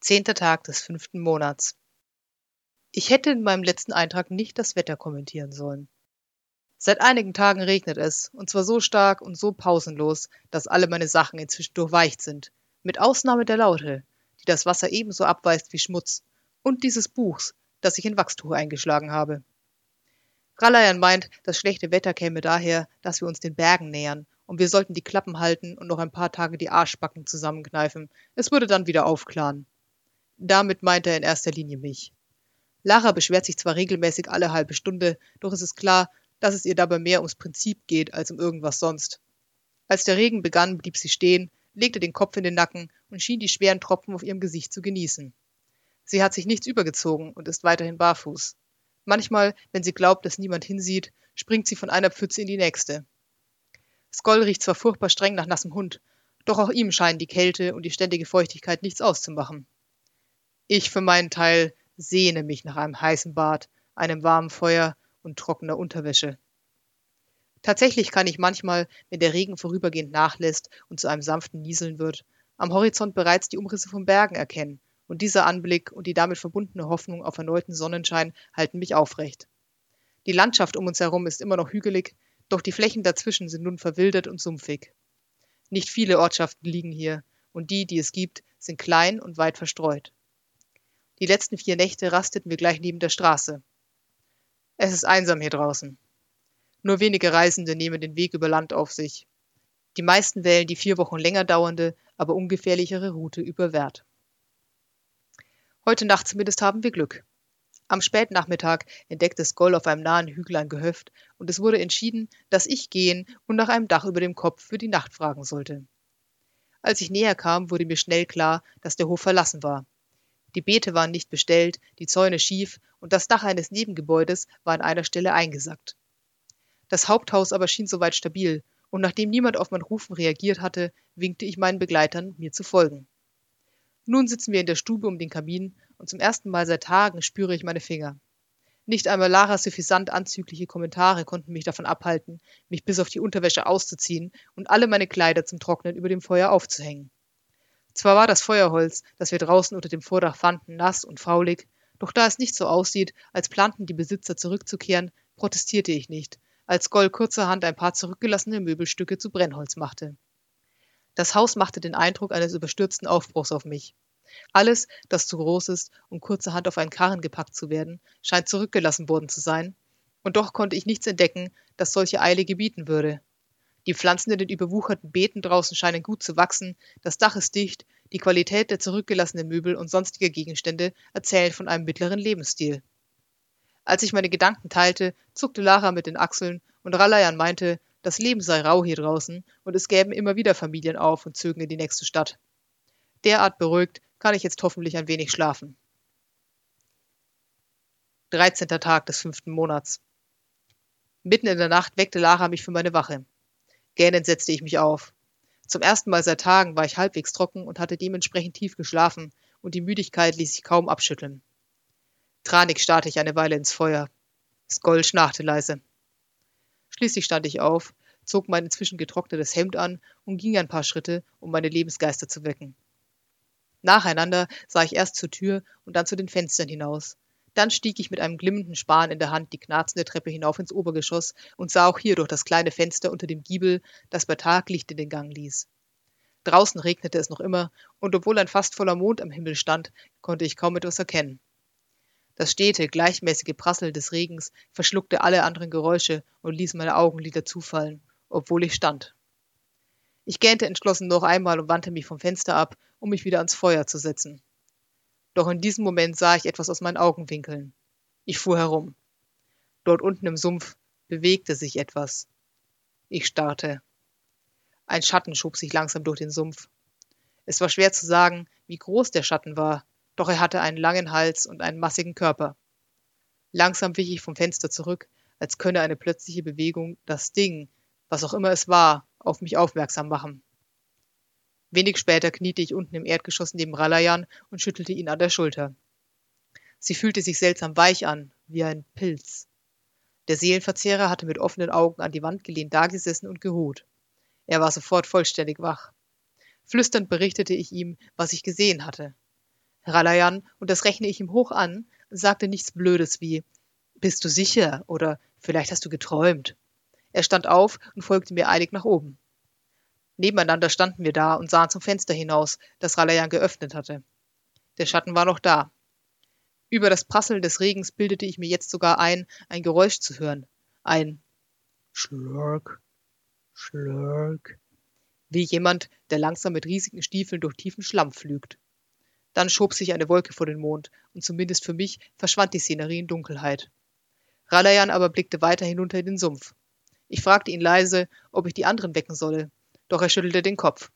Zehnter Tag des fünften Monats. Ich hätte in meinem letzten Eintrag nicht das Wetter kommentieren sollen. Seit einigen Tagen regnet es, und zwar so stark und so pausenlos, dass alle meine Sachen inzwischen durchweicht sind, mit Ausnahme der Laute, die das Wasser ebenso abweist wie Schmutz, und dieses Buchs, das ich in Wachstuch eingeschlagen habe. Ralayan meint, das schlechte Wetter käme daher, dass wir uns den Bergen nähern, und wir sollten die Klappen halten und noch ein paar Tage die Arschbacken zusammenkneifen. Es würde dann wieder aufklaren. Damit meint er in erster Linie mich. Lara beschwert sich zwar regelmäßig alle halbe Stunde, doch es ist klar, dass es ihr dabei mehr ums Prinzip geht als um irgendwas sonst. Als der Regen begann, blieb sie stehen, legte den Kopf in den Nacken und schien die schweren Tropfen auf ihrem Gesicht zu genießen. Sie hat sich nichts übergezogen und ist weiterhin barfuß. Manchmal, wenn sie glaubt, dass niemand hinsieht, springt sie von einer Pfütze in die nächste. Skoll riecht zwar furchtbar streng nach nassem Hund, doch auch ihm scheinen die Kälte und die ständige Feuchtigkeit nichts auszumachen. Ich für meinen Teil sehne mich nach einem heißen Bad, einem warmen Feuer und trockener Unterwäsche. Tatsächlich kann ich manchmal, wenn der Regen vorübergehend nachlässt und zu einem sanften Nieseln wird, am Horizont bereits die Umrisse von Bergen erkennen, und dieser Anblick und die damit verbundene Hoffnung auf erneuten Sonnenschein halten mich aufrecht. Die Landschaft um uns herum ist immer noch hügelig, doch die Flächen dazwischen sind nun verwildert und sumpfig. Nicht viele Ortschaften liegen hier, und die, die es gibt, sind klein und weit verstreut. Die letzten vier Nächte rasteten wir gleich neben der Straße. Es ist einsam hier draußen. Nur wenige Reisende nehmen den Weg über Land auf sich. Die meisten wählen die vier Wochen länger dauernde, aber ungefährlichere Route über Wert. Heute Nacht zumindest haben wir Glück. Am Spätnachmittag entdeckte Skoll auf einem nahen Hügel ein Gehöft und es wurde entschieden, dass ich gehen und nach einem Dach über dem Kopf für die Nacht fragen sollte. Als ich näher kam, wurde mir schnell klar, dass der Hof verlassen war. Die Beete waren nicht bestellt, die Zäune schief und das Dach eines Nebengebäudes war an einer Stelle eingesackt. Das Haupthaus aber schien soweit stabil, und nachdem niemand auf mein Rufen reagiert hatte, winkte ich meinen Begleitern, mir zu folgen. Nun sitzen wir in der Stube um den Kamin und zum ersten Mal seit Tagen spüre ich meine Finger. Nicht einmal Laras suffisant anzügliche Kommentare konnten mich davon abhalten, mich bis auf die Unterwäsche auszuziehen und alle meine Kleider zum Trocknen über dem Feuer aufzuhängen. Zwar war das Feuerholz, das wir draußen unter dem Vordach fanden, nass und faulig, doch da es nicht so aussieht, als planten die Besitzer zurückzukehren, protestierte ich nicht, als Goll kurzerhand ein paar zurückgelassene Möbelstücke zu Brennholz machte. Das Haus machte den Eindruck eines überstürzten Aufbruchs auf mich. Alles, das zu groß ist, um kurzerhand auf einen Karren gepackt zu werden, scheint zurückgelassen worden zu sein, und doch konnte ich nichts entdecken, das solche Eile gebieten würde. Die Pflanzen in den überwucherten Beeten draußen scheinen gut zu wachsen, das Dach ist dicht, die Qualität der zurückgelassenen Möbel und sonstiger Gegenstände erzählen von einem mittleren Lebensstil. Als ich meine Gedanken teilte, zuckte Lara mit den Achseln und Ralayan meinte, das Leben sei rau hier draußen und es gäben immer wieder Familien auf und zögen in die nächste Stadt. Derart beruhigt kann ich jetzt hoffentlich ein wenig schlafen. 13. Tag des fünften Monats. Mitten in der Nacht weckte Lara mich für meine Wache. Gähnend setzte ich mich auf. Zum ersten Mal seit Tagen war ich halbwegs trocken und hatte dementsprechend tief geschlafen, und die Müdigkeit ließ sich kaum abschütteln. Tranig starrte ich eine Weile ins Feuer. Skoll schnarchte leise. Schließlich stand ich auf, zog mein inzwischen getrocknetes Hemd an und ging ein paar Schritte, um meine Lebensgeister zu wecken. Nacheinander sah ich erst zur Tür und dann zu den Fenstern hinaus, dann stieg ich mit einem glimmenden Span in der Hand die knarzende Treppe hinauf ins Obergeschoss und sah auch hier durch das kleine Fenster unter dem Giebel, das bei Tag Licht in den Gang ließ. Draußen regnete es noch immer, und obwohl ein fast voller Mond am Himmel stand, konnte ich kaum etwas erkennen. Das stete, gleichmäßige Prasseln des Regens verschluckte alle anderen Geräusche und ließ meine Augenlider zufallen, obwohl ich stand. Ich gähnte entschlossen noch einmal und wandte mich vom Fenster ab, um mich wieder ans Feuer zu setzen. Doch in diesem Moment sah ich etwas aus meinen Augenwinkeln. Ich fuhr herum. Dort unten im Sumpf bewegte sich etwas. Ich starrte. Ein Schatten schob sich langsam durch den Sumpf. Es war schwer zu sagen, wie groß der Schatten war, doch er hatte einen langen Hals und einen massigen Körper. Langsam wich ich vom Fenster zurück, als könne eine plötzliche Bewegung das Ding, was auch immer es war, auf mich aufmerksam machen. Wenig später kniete ich unten im Erdgeschoss neben Ralayan und schüttelte ihn an der Schulter. Sie fühlte sich seltsam weich an, wie ein Pilz. Der Seelenverzehrer hatte mit offenen Augen an die Wand gelehnt dagesessen und geruht. Er war sofort vollständig wach. Flüsternd berichtete ich ihm, was ich gesehen hatte. Ralayan, und das rechne ich ihm hoch an, sagte nichts Blödes wie Bist du sicher? oder Vielleicht hast du geträumt. Er stand auf und folgte mir eilig nach oben. Nebeneinander standen wir da und sahen zum Fenster hinaus, das Ralayan geöffnet hatte. Der Schatten war noch da. Über das Prasseln des Regens bildete ich mir jetzt sogar ein, ein Geräusch zu hören. Ein Schlurk, Schlurk. Wie jemand, der langsam mit riesigen Stiefeln durch tiefen Schlamm pflügt. Dann schob sich eine Wolke vor den Mond, und zumindest für mich verschwand die Szenerie in Dunkelheit. Ralayan aber blickte weiter hinunter in den Sumpf. Ich fragte ihn leise, ob ich die anderen wecken solle, doch er schüttelte den Kopf.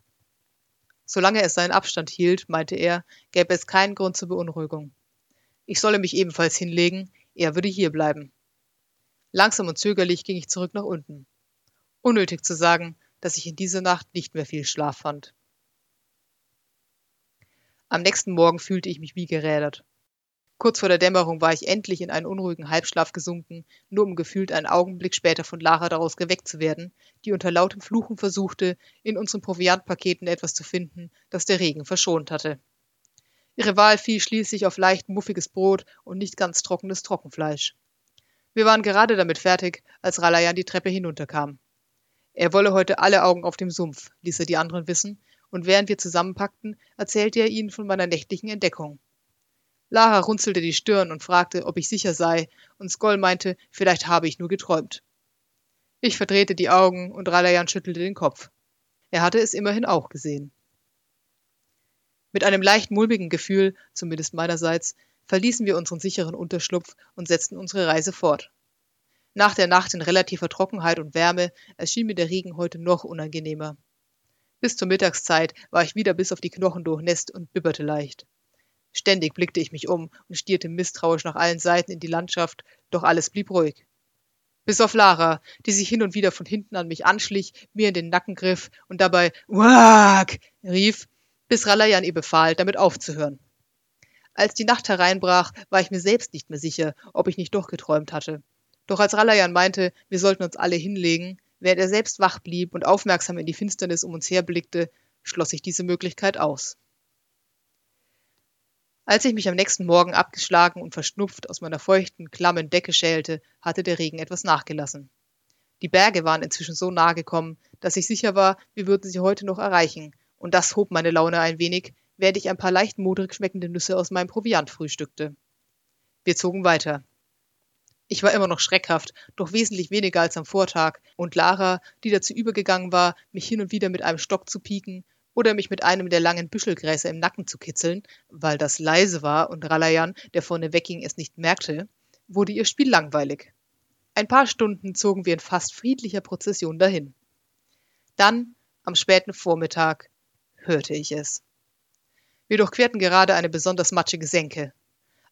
Solange es seinen Abstand hielt, meinte er, gäbe es keinen Grund zur Beunruhigung. Ich solle mich ebenfalls hinlegen, er würde hier bleiben. Langsam und zögerlich ging ich zurück nach unten. Unnötig zu sagen, dass ich in dieser Nacht nicht mehr viel Schlaf fand. Am nächsten Morgen fühlte ich mich wie gerädert. Kurz vor der Dämmerung war ich endlich in einen unruhigen Halbschlaf gesunken, nur um gefühlt einen Augenblick später von Lara daraus geweckt zu werden, die unter lautem Fluchen versuchte, in unseren Proviantpaketen etwas zu finden, das der Regen verschont hatte. Ihre Wahl fiel schließlich auf leicht muffiges Brot und nicht ganz trockenes Trockenfleisch. Wir waren gerade damit fertig, als Ralayan die Treppe hinunterkam. Er wolle heute alle Augen auf dem Sumpf, ließ er die anderen wissen, und während wir zusammenpackten, erzählte er ihnen von meiner nächtlichen Entdeckung. Lara runzelte die Stirn und fragte, ob ich sicher sei, und Skoll meinte, vielleicht habe ich nur geträumt. Ich verdrehte die Augen und Ralayan schüttelte den Kopf. Er hatte es immerhin auch gesehen. Mit einem leicht mulmigen Gefühl, zumindest meinerseits, verließen wir unseren sicheren Unterschlupf und setzten unsere Reise fort. Nach der Nacht in relativer Trockenheit und Wärme erschien mir der Regen heute noch unangenehmer. Bis zur Mittagszeit war ich wieder bis auf die Knochen durchnässt und bibberte leicht. Ständig blickte ich mich um und stierte misstrauisch nach allen Seiten in die Landschaft, doch alles blieb ruhig. Bis auf Lara, die sich hin und wieder von hinten an mich anschlich, mir in den Nacken griff und dabei Wag rief, bis Ralayan ihr befahl, damit aufzuhören. Als die Nacht hereinbrach, war ich mir selbst nicht mehr sicher, ob ich nicht doch geträumt hatte. Doch als Ralayan meinte, wir sollten uns alle hinlegen, während er selbst wach blieb und aufmerksam in die Finsternis um uns her blickte, schloss ich diese Möglichkeit aus. Als ich mich am nächsten Morgen abgeschlagen und verschnupft aus meiner feuchten, klammen Decke schälte, hatte der Regen etwas nachgelassen. Die Berge waren inzwischen so nahe gekommen, dass ich sicher war, wir würden sie heute noch erreichen, und das hob meine Laune ein wenig, während ich ein paar leicht modrig schmeckende Nüsse aus meinem Proviant frühstückte. Wir zogen weiter. Ich war immer noch schreckhaft, doch wesentlich weniger als am Vortag, und Lara, die dazu übergegangen war, mich hin und wieder mit einem Stock zu pieken, oder mich mit einem der langen Büschelgräser im Nacken zu kitzeln, weil das leise war und Ralayan, der vorne wegging, es nicht merkte, wurde ihr Spiel langweilig. Ein paar Stunden zogen wir in fast friedlicher Prozession dahin. Dann, am späten Vormittag, hörte ich es. Wir durchquerten gerade eine besonders matschige Senke.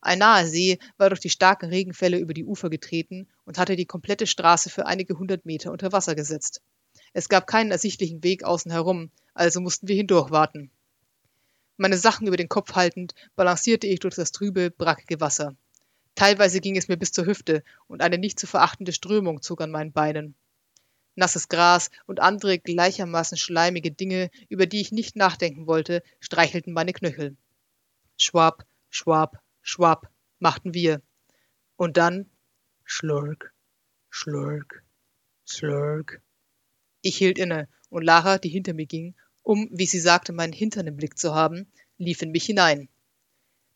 Ein naher See war durch die starken Regenfälle über die Ufer getreten und hatte die komplette Straße für einige hundert Meter unter Wasser gesetzt. Es gab keinen ersichtlichen Weg außen herum, also mussten wir hindurchwarten. Meine Sachen über den Kopf haltend, balancierte ich durch das trübe, brackige Wasser. Teilweise ging es mir bis zur Hüfte und eine nicht zu verachtende Strömung zog an meinen Beinen. Nasses Gras und andere gleichermaßen schleimige Dinge, über die ich nicht nachdenken wollte, streichelten meine Knöchel. Schwab, schwab, schwab, machten wir. Und dann Schlurk, Schlurk, Schlurk. Ich hielt inne, und Lara, die hinter mir ging, um, wie sie sagte, meinen Hintern im Blick zu haben, lief in mich hinein.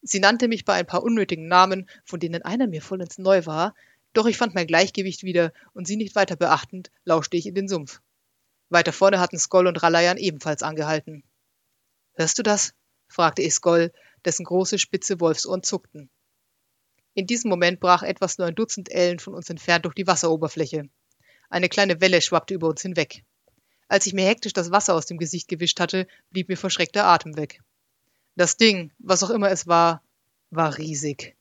Sie nannte mich bei ein paar unnötigen Namen, von denen einer mir vollends neu war, doch ich fand mein Gleichgewicht wieder und sie nicht weiter beachtend, lauschte ich in den Sumpf. Weiter vorne hatten Skoll und Ralayan ebenfalls angehalten. Hörst du das? fragte ich Skoll, dessen große, spitze Wolfsohren zuckten. In diesem Moment brach etwas nur ein Dutzend Ellen von uns entfernt durch die Wasseroberfläche. Eine kleine Welle schwappte über uns hinweg. Als ich mir hektisch das Wasser aus dem Gesicht gewischt hatte, blieb mir vor Schreck der Atem weg. Das Ding, was auch immer es war, war riesig.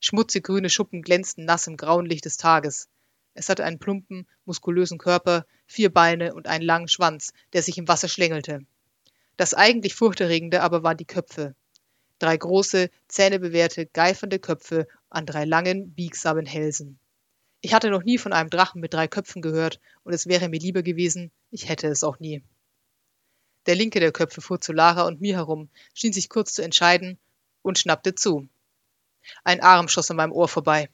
Schmutzig grüne Schuppen glänzten nass im grauen Licht des Tages. Es hatte einen plumpen, muskulösen Körper, vier Beine und einen langen Schwanz, der sich im Wasser schlängelte. Das eigentlich Furchterregende aber waren die Köpfe. Drei große, zähnebewehrte, geifernde Köpfe an drei langen, biegsamen Hälsen. Ich hatte noch nie von einem Drachen mit drei Köpfen gehört, und es wäre mir lieber gewesen, ich hätte es auch nie. Der linke der Köpfe fuhr zu Lara und mir herum, schien sich kurz zu entscheiden, und schnappte zu. Ein Arm schoss an meinem Ohr vorbei.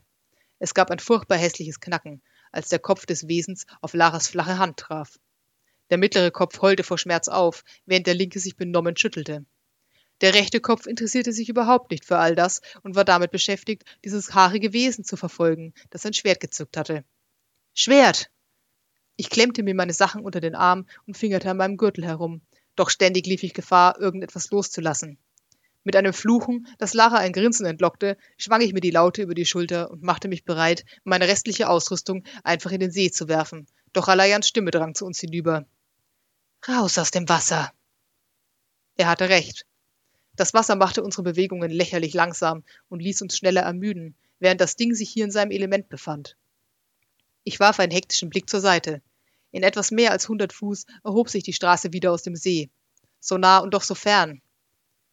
Es gab ein furchtbar hässliches Knacken, als der Kopf des Wesens auf Laras flache Hand traf. Der mittlere Kopf heulte vor Schmerz auf, während der linke sich benommen schüttelte. Der rechte Kopf interessierte sich überhaupt nicht für all das und war damit beschäftigt, dieses haarige Wesen zu verfolgen, das ein Schwert gezückt hatte. Schwert! Ich klemmte mir meine Sachen unter den Arm und fingerte an meinem Gürtel herum, doch ständig lief ich Gefahr, irgendetwas loszulassen. Mit einem Fluchen, das Lara ein Grinsen entlockte, schwang ich mir die Laute über die Schulter und machte mich bereit, meine restliche Ausrüstung einfach in den See zu werfen. Doch Alayans Stimme drang zu uns hinüber. Raus aus dem Wasser! Er hatte recht. Das Wasser machte unsere Bewegungen lächerlich langsam und ließ uns schneller ermüden, während das Ding sich hier in seinem Element befand. Ich warf einen hektischen Blick zur Seite. In etwas mehr als hundert Fuß erhob sich die Straße wieder aus dem See. So nah und doch so fern.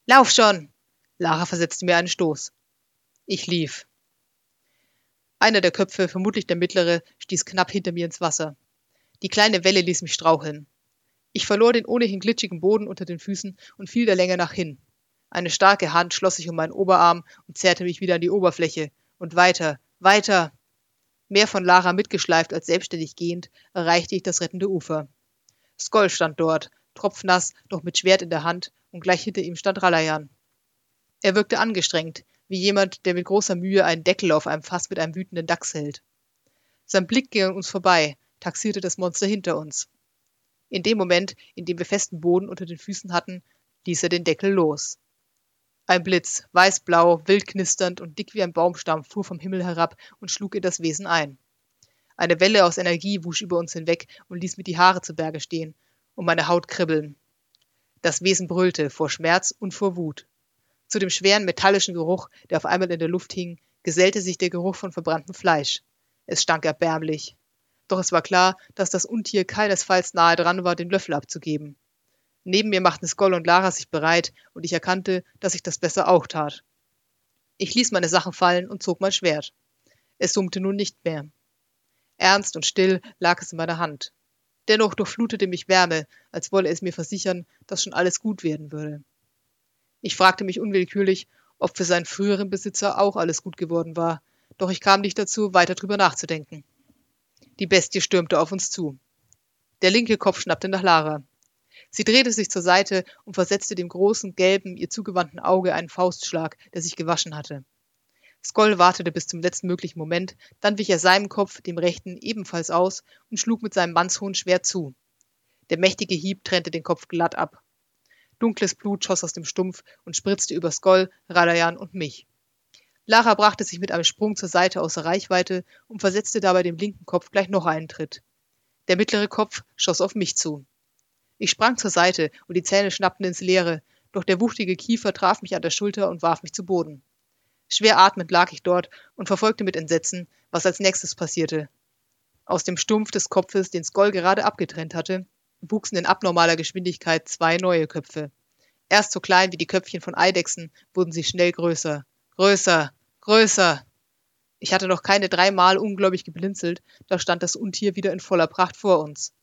Lauf schon! Lara versetzte mir einen Stoß. Ich lief. Einer der Köpfe, vermutlich der mittlere, stieß knapp hinter mir ins Wasser. Die kleine Welle ließ mich straucheln. Ich verlor den ohnehin glitschigen Boden unter den Füßen und fiel der Länge nach hin. Eine starke Hand schloss sich um meinen Oberarm und zerrte mich wieder an die Oberfläche. Und weiter, weiter. Mehr von Lara mitgeschleift als selbstständig gehend, erreichte ich das rettende Ufer. Skoll stand dort, tropfnass, doch mit Schwert in der Hand, und gleich hinter ihm stand Ralayan. Er wirkte angestrengt, wie jemand, der mit großer Mühe einen Deckel auf einem Fass mit einem wütenden Dachs hält. Sein Blick ging an uns vorbei, taxierte das Monster hinter uns. In dem Moment, in dem wir festen Boden unter den Füßen hatten, ließ er den Deckel los. Ein Blitz, weißblau, wild knisternd und dick wie ein Baumstamm, fuhr vom Himmel herab und schlug in das Wesen ein. Eine Welle aus Energie wusch über uns hinweg und ließ mir die Haare zu Berge stehen und meine Haut kribbeln. Das Wesen brüllte vor Schmerz und vor Wut. Zu dem schweren metallischen Geruch, der auf einmal in der Luft hing, gesellte sich der Geruch von verbranntem Fleisch. Es stank erbärmlich. Doch es war klar, dass das Untier keinesfalls nahe dran war, den Löffel abzugeben. Neben mir machten Skoll und Lara sich bereit, und ich erkannte, dass ich das besser auch tat. Ich ließ meine Sachen fallen und zog mein Schwert. Es summte nun nicht mehr. Ernst und still lag es in meiner Hand. Dennoch durchflutete mich Wärme, als wolle es mir versichern, dass schon alles gut werden würde. Ich fragte mich unwillkürlich, ob für seinen früheren Besitzer auch alles gut geworden war, doch ich kam nicht dazu, weiter drüber nachzudenken. Die Bestie stürmte auf uns zu. Der linke Kopf schnappte nach Lara. Sie drehte sich zur Seite und versetzte dem großen, gelben, ihr zugewandten Auge einen Faustschlag, der sich gewaschen hatte. Skoll wartete bis zum letzten möglichen Moment, dann wich er seinem Kopf, dem rechten, ebenfalls aus und schlug mit seinem mannshohen Schwert zu. Der mächtige Hieb trennte den Kopf glatt ab. Dunkles Blut schoss aus dem Stumpf und spritzte über Skoll, Radayan und mich. Lara brachte sich mit einem Sprung zur Seite außer Reichweite und versetzte dabei dem linken Kopf gleich noch einen Tritt. Der mittlere Kopf schoss auf mich zu. Ich sprang zur Seite und die Zähne schnappten ins Leere, doch der wuchtige Kiefer traf mich an der Schulter und warf mich zu Boden. Schwer atmend lag ich dort und verfolgte mit Entsetzen, was als nächstes passierte. Aus dem Stumpf des Kopfes, den Skoll gerade abgetrennt hatte, wuchsen in abnormaler Geschwindigkeit zwei neue Köpfe. Erst so klein wie die Köpfchen von Eidechsen wurden sie schnell größer. Größer, größer. Ich hatte noch keine dreimal ungläubig geblinzelt, da stand das Untier wieder in voller Pracht vor uns.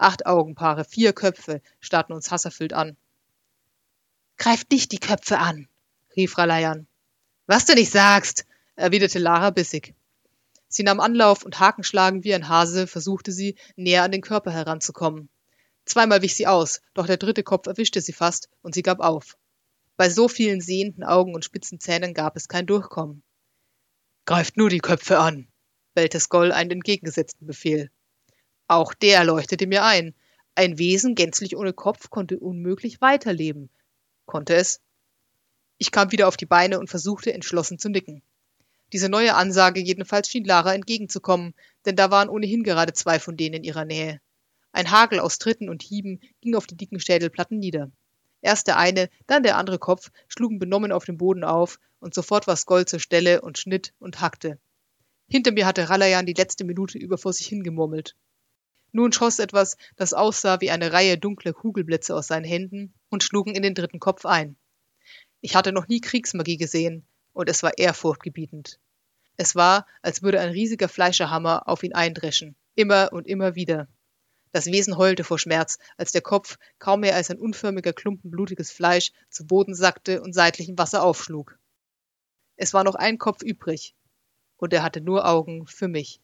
Acht Augenpaare, vier Köpfe starrten uns hasserfüllt an. Greift nicht die Köpfe an, rief Ralayan. Was du nicht sagst, erwiderte Lara bissig. Sie nahm Anlauf und hakenschlagend wie ein Hase versuchte sie, näher an den Körper heranzukommen. Zweimal wich sie aus, doch der dritte Kopf erwischte sie fast und sie gab auf. Bei so vielen sehenden Augen und spitzen Zähnen gab es kein Durchkommen. Greift nur die Köpfe an, bellte Skoll einen entgegengesetzten Befehl. Auch der leuchtete mir ein. Ein Wesen gänzlich ohne Kopf konnte unmöglich weiterleben. Konnte es? Ich kam wieder auf die Beine und versuchte entschlossen zu nicken. Diese neue Ansage jedenfalls schien Lara entgegenzukommen, denn da waren ohnehin gerade zwei von denen in ihrer Nähe. Ein Hagel aus Tritten und Hieben ging auf die dicken Schädelplatten nieder. Erst der eine, dann der andere Kopf schlugen benommen auf dem Boden auf, und sofort war Skoll zur Stelle und schnitt und hackte. Hinter mir hatte Ralayan die letzte Minute über vor sich hingemurmelt. Nun schoss etwas, das aussah wie eine Reihe dunkler Kugelblitze aus seinen Händen und schlugen in den dritten Kopf ein. Ich hatte noch nie Kriegsmagie gesehen, und es war ehrfurchtgebietend. Es war, als würde ein riesiger Fleischerhammer auf ihn eindreschen, immer und immer wieder. Das Wesen heulte vor Schmerz, als der Kopf, kaum mehr als ein unförmiger Klumpen blutiges Fleisch, zu Boden sackte und seitlich im Wasser aufschlug. Es war noch ein Kopf übrig. Und er hatte nur Augen für mich.